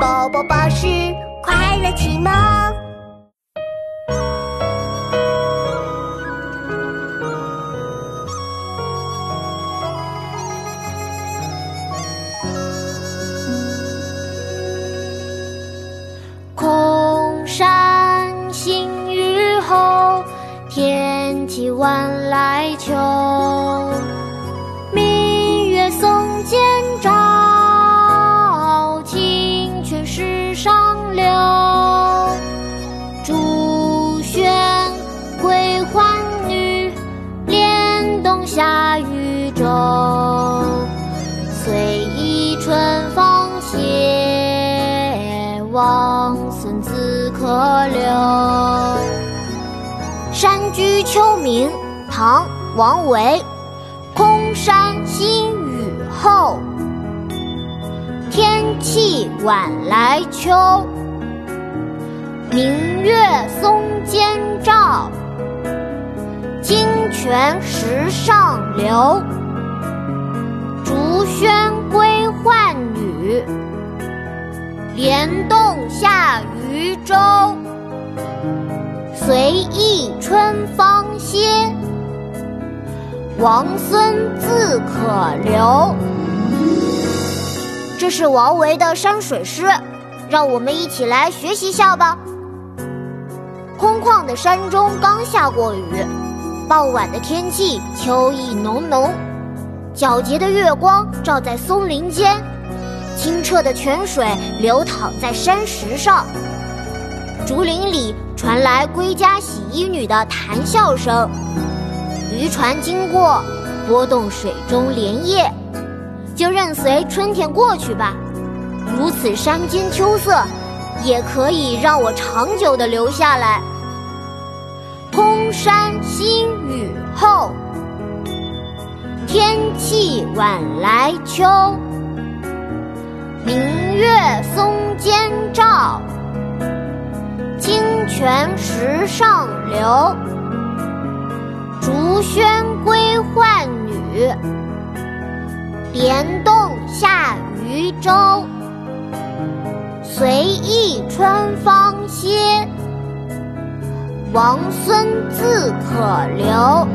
宝宝巴士快乐启蒙。空山新雨后，天气晚来秋。歇，王孙自可留。《山居秋暝》唐·王维，空山新雨后，天气晚来秋。明月松间照，清泉石上流。竹喧归浣女，莲动下渔舟。随意春芳歇，王孙自可留。这是王维的山水诗，让我们一起来学习下吧。空旷的山中刚下过雨，傍晚的天气秋意浓浓。皎洁的月光照在松林间，清澈的泉水流淌在山石上。竹林里传来归家洗衣女的谈笑声，渔船经过，拨动水中莲叶。就任随春天过去吧，如此山间秋色，也可以让我长久的留下来。空山新雨后，天气晚来秋。明月松间照，清泉石上流。竹喧归浣女，莲动下渔舟。随意春芳歇，王孙自可留。